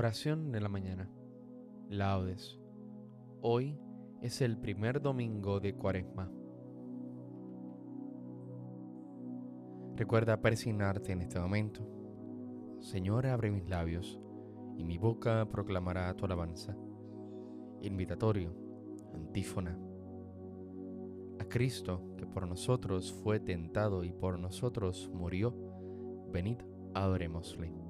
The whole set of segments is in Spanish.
Oración de la mañana. Laudes. Hoy es el primer domingo de Cuaresma. Recuerda persignarte en este momento. Señor, abre mis labios y mi boca proclamará tu alabanza. Invitatorio, antífona. A Cristo, que por nosotros fue tentado y por nosotros murió, venid, adorémosle.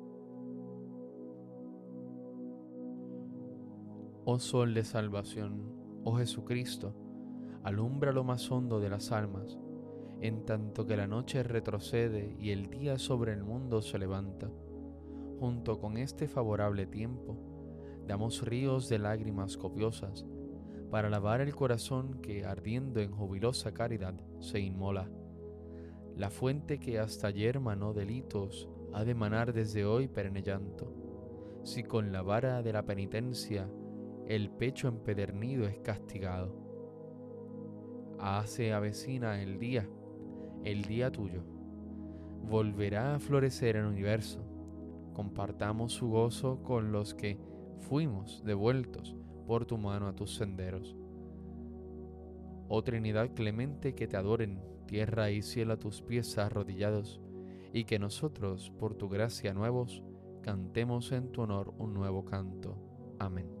Oh Sol de Salvación, oh Jesucristo, alumbra lo más hondo de las almas, en tanto que la noche retrocede y el día sobre el mundo se levanta. Junto con este favorable tiempo, damos ríos de lágrimas copiosas para lavar el corazón que, ardiendo en jubilosa caridad, se inmola. La fuente que hasta ayer manó delitos ha de manar desde hoy perenne llanto. Si con la vara de la penitencia el pecho empedernido es castigado. Hace avecina el día, el día tuyo. Volverá a florecer el universo. Compartamos su gozo con los que fuimos devueltos por tu mano a tus senderos. Oh Trinidad clemente, que te adoren tierra y cielo a tus pies arrodillados, y que nosotros, por tu gracia nuevos, cantemos en tu honor un nuevo canto. Amén.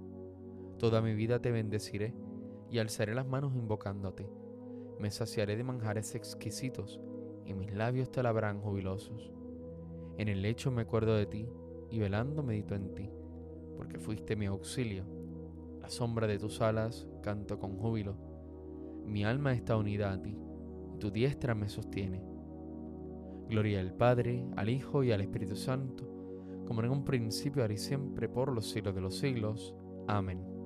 Toda mi vida te bendeciré y alzaré las manos invocándote. Me saciaré de manjares exquisitos y mis labios te alabarán jubilosos. En el lecho me acuerdo de ti y velando medito en ti, porque fuiste mi auxilio. La sombra de tus alas canto con júbilo. Mi alma está unida a ti tu diestra me sostiene. Gloria al Padre, al Hijo y al Espíritu Santo, como en un principio, ahora y siempre, por los siglos de los siglos. Amén.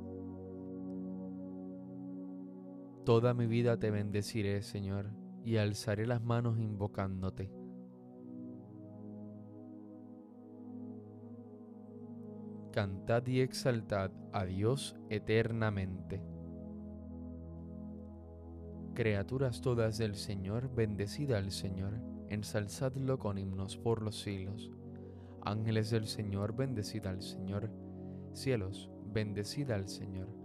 Toda mi vida te bendeciré, Señor, y alzaré las manos invocándote. Cantad y exaltad a Dios eternamente. Criaturas todas del Señor, bendecida al Señor, ensalzadlo con himnos por los siglos. Ángeles del Señor, bendecida al Señor. Cielos, bendecida al Señor.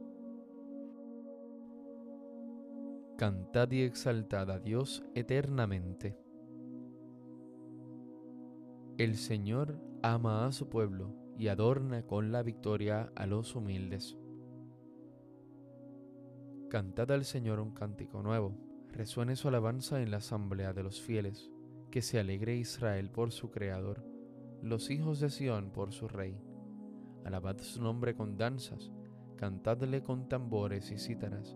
Cantad y exaltad a Dios eternamente. El Señor ama a su pueblo y adorna con la victoria a los humildes. Cantad al Señor un cántico nuevo resuene su alabanza en la asamblea de los fieles, que se alegre Israel por su Creador, los hijos de Sión por su Rey. Alabad su nombre con danzas, cantadle con tambores y cítaras,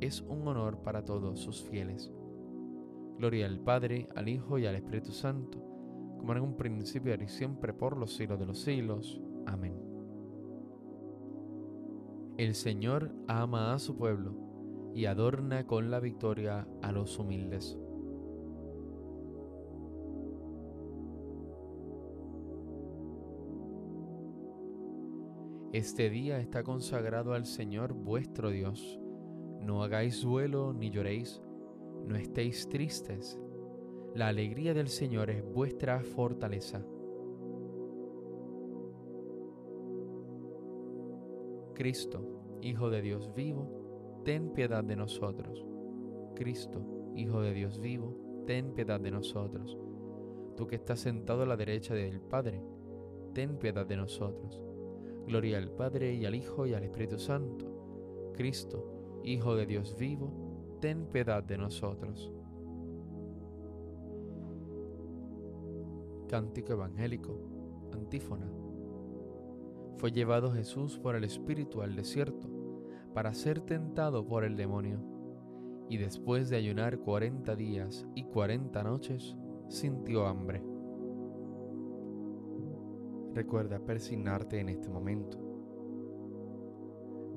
es un honor para todos sus fieles. Gloria al Padre, al Hijo y al Espíritu Santo, como en un principio y siempre por los siglos de los siglos. Amén. El Señor ama a su pueblo y adorna con la victoria a los humildes. Este día está consagrado al Señor vuestro Dios. No hagáis duelo ni lloréis, no estéis tristes. La alegría del Señor es vuestra fortaleza. Cristo, Hijo de Dios vivo, ten piedad de nosotros. Cristo, Hijo de Dios vivo, ten piedad de nosotros. Tú que estás sentado a la derecha del Padre, ten piedad de nosotros. Gloria al Padre y al Hijo y al Espíritu Santo. Cristo, Hijo de Dios vivo, ten piedad de nosotros. Cántico Evangélico, antífona. Fue llevado Jesús por el Espíritu al desierto para ser tentado por el demonio, y después de ayunar cuarenta días y cuarenta noches, sintió hambre. Recuerda persignarte en este momento.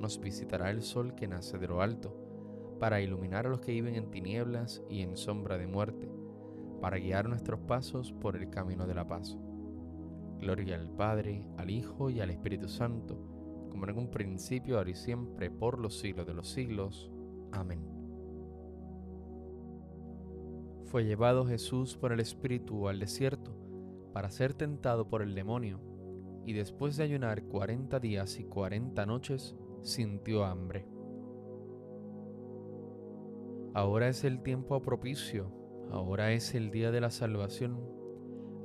nos visitará el sol que nace de lo alto, para iluminar a los que viven en tinieblas y en sombra de muerte, para guiar nuestros pasos por el camino de la paz. Gloria al Padre, al Hijo y al Espíritu Santo, como en un principio, ahora y siempre, por los siglos de los siglos. Amén. Fue llevado Jesús por el Espíritu al desierto para ser tentado por el demonio, y después de ayunar cuarenta días y cuarenta noches, sintió hambre. Ahora es el tiempo propicio, ahora es el día de la salvación.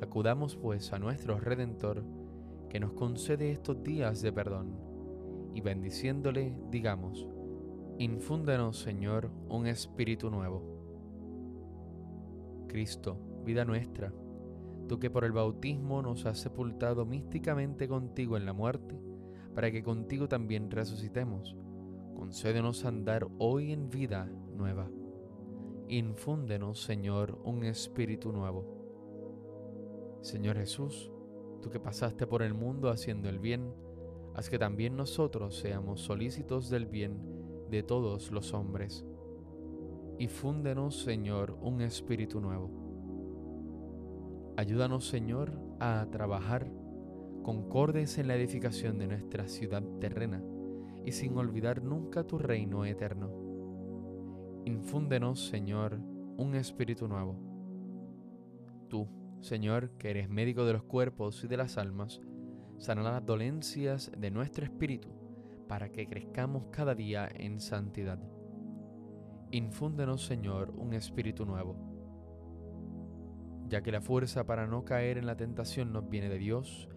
Acudamos pues a nuestro Redentor, que nos concede estos días de perdón, y bendiciéndole digamos, infúndenos Señor un espíritu nuevo. Cristo, vida nuestra, tú que por el bautismo nos has sepultado místicamente contigo en la muerte, para que contigo también resucitemos. Concédenos andar hoy en vida nueva. Infúndenos, Señor, un espíritu nuevo. Señor Jesús, tú que pasaste por el mundo haciendo el bien, haz que también nosotros seamos solícitos del bien de todos los hombres. Y fúndenos, Señor, un espíritu nuevo. Ayúdanos, Señor, a trabajar concordes en la edificación de nuestra ciudad terrena y sin olvidar nunca tu reino eterno. Infúndenos, Señor, un espíritu nuevo. Tú, Señor, que eres médico de los cuerpos y de las almas, sana las dolencias de nuestro espíritu para que crezcamos cada día en santidad. Infúndenos, Señor, un espíritu nuevo. Ya que la fuerza para no caer en la tentación nos viene de Dios,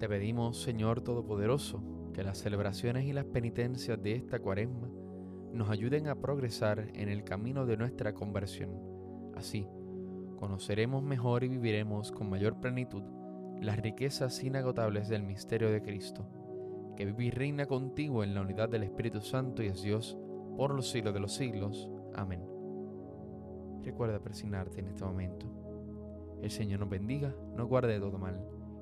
Te pedimos, Señor Todopoderoso, que las celebraciones y las penitencias de esta cuaresma nos ayuden a progresar en el camino de nuestra conversión. Así, conoceremos mejor y viviremos con mayor plenitud las riquezas inagotables del misterio de Cristo, que vive y reina contigo en la unidad del Espíritu Santo y es Dios por los siglos de los siglos. Amén. Recuerda persignarte en este momento. El Señor nos bendiga, nos guarde de todo mal